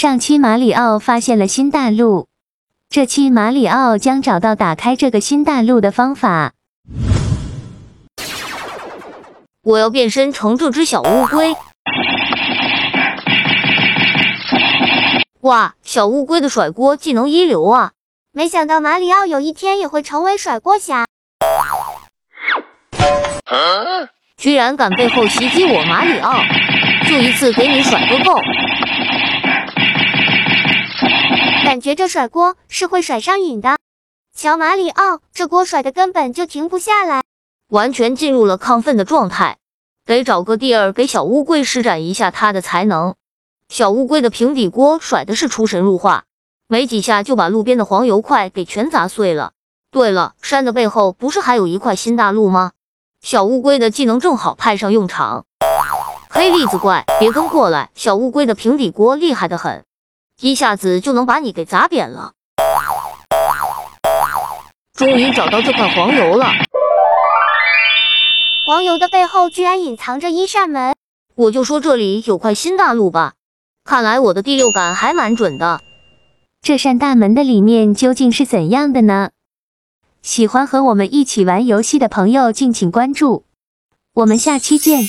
上期马里奥发现了新大陆，这期马里奥将找到打开这个新大陆的方法。我要变身成这只小乌龟。哇，小乌龟的甩锅技能一流啊！没想到马里奥有一天也会成为甩锅侠。居然敢背后袭击我，马里奥！就一次给你甩个够！感觉这甩锅是会甩上瘾的。瞧马里奥这锅甩的根本就停不下来，完全进入了亢奋的状态。得找个地儿给小乌龟施展一下他的才能。小乌龟的平底锅甩的是出神入化，没几下就把路边的黄油块给全砸碎了。对了，山的背后不是还有一块新大陆吗？小乌龟的技能正好派上用场。黑栗子怪，别跟过来！小乌龟的平底锅厉害的很，一下子就能把你给砸扁了。终于找到这块黄油了，黄油的背后居然隐藏着一扇门。我就说这里有块新大陆吧，看来我的第六感还蛮准的。这扇大门的里面究竟是怎样的呢？喜欢和我们一起玩游戏的朋友，敬请关注，我们下期见。